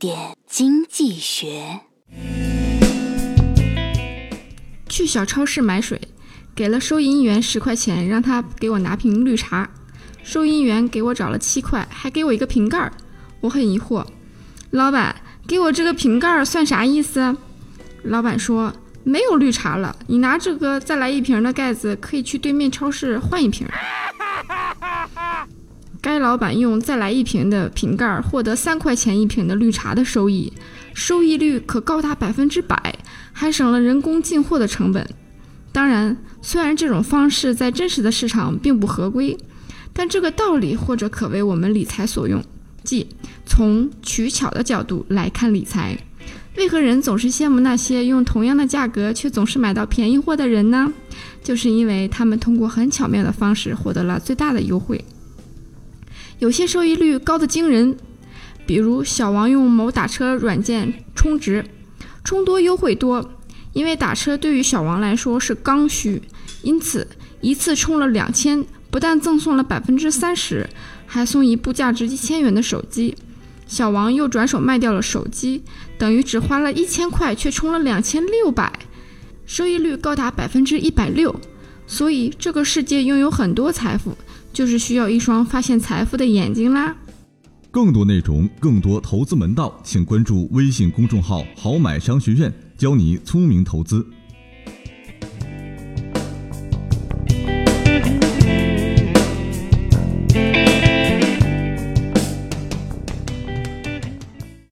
点经济学。去小超市买水，给了收银员十块钱，让他给我拿瓶绿茶。收银员给我找了七块，还给我一个瓶盖儿。我很疑惑，老板给我这个瓶盖儿算啥意思？老板说没有绿茶了，你拿这个再来一瓶的盖子，可以去对面超市换一瓶。该老板用再来一瓶的瓶盖获得三块钱一瓶的绿茶的收益，收益率可高达百分之百，还省了人工进货的成本。当然，虽然这种方式在真实的市场并不合规，但这个道理或者可为我们理财所用。即从取巧的角度来看理财，为何人总是羡慕那些用同样的价格却总是买到便宜货的人呢？就是因为他们通过很巧妙的方式获得了最大的优惠。有些收益率高的惊人，比如小王用某打车软件充值，充多优惠多。因为打车对于小王来说是刚需，因此一次充了两千，不但赠送了百分之三十，还送一部价值一千元的手机。小王又转手卖掉了手机，等于只花了一千块，却充了两千六百，收益率高达百分之一百六。所以这个世界拥有很多财富。就是需要一双发现财富的眼睛啦！更多内容，更多投资门道，请关注微信公众号“好买商学院”，教你聪明投资。